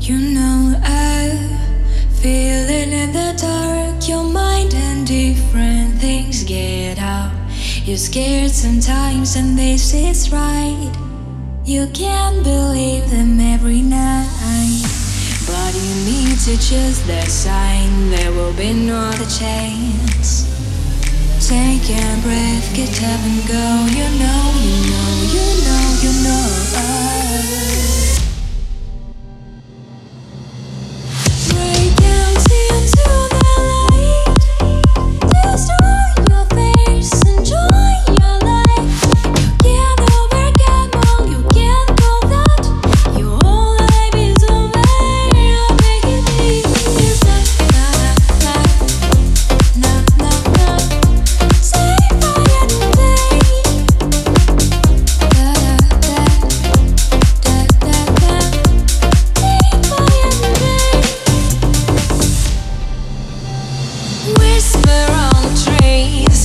You know I feel it in the dark. Your mind and different things get out. You're scared sometimes, and this is right. You can't believe them every night. But you need to choose the sign. There will be no other chance. Take a breath, get up and go. You know, you know, you know, you know.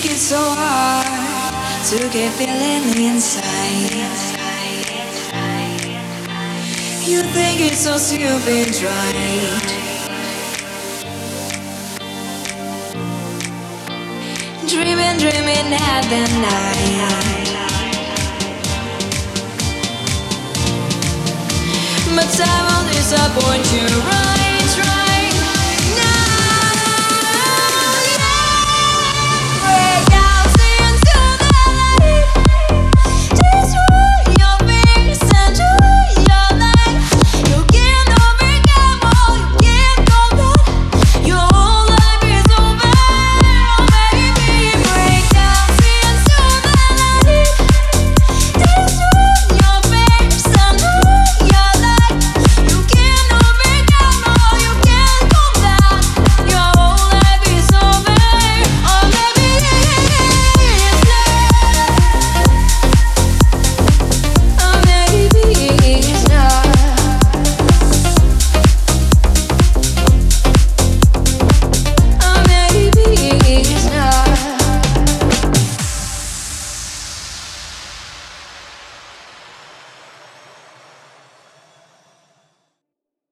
Think it's so hard to get feeling inside. You think it's so stupid, right? Dreaming, dreaming at the night. But time will disappoint you.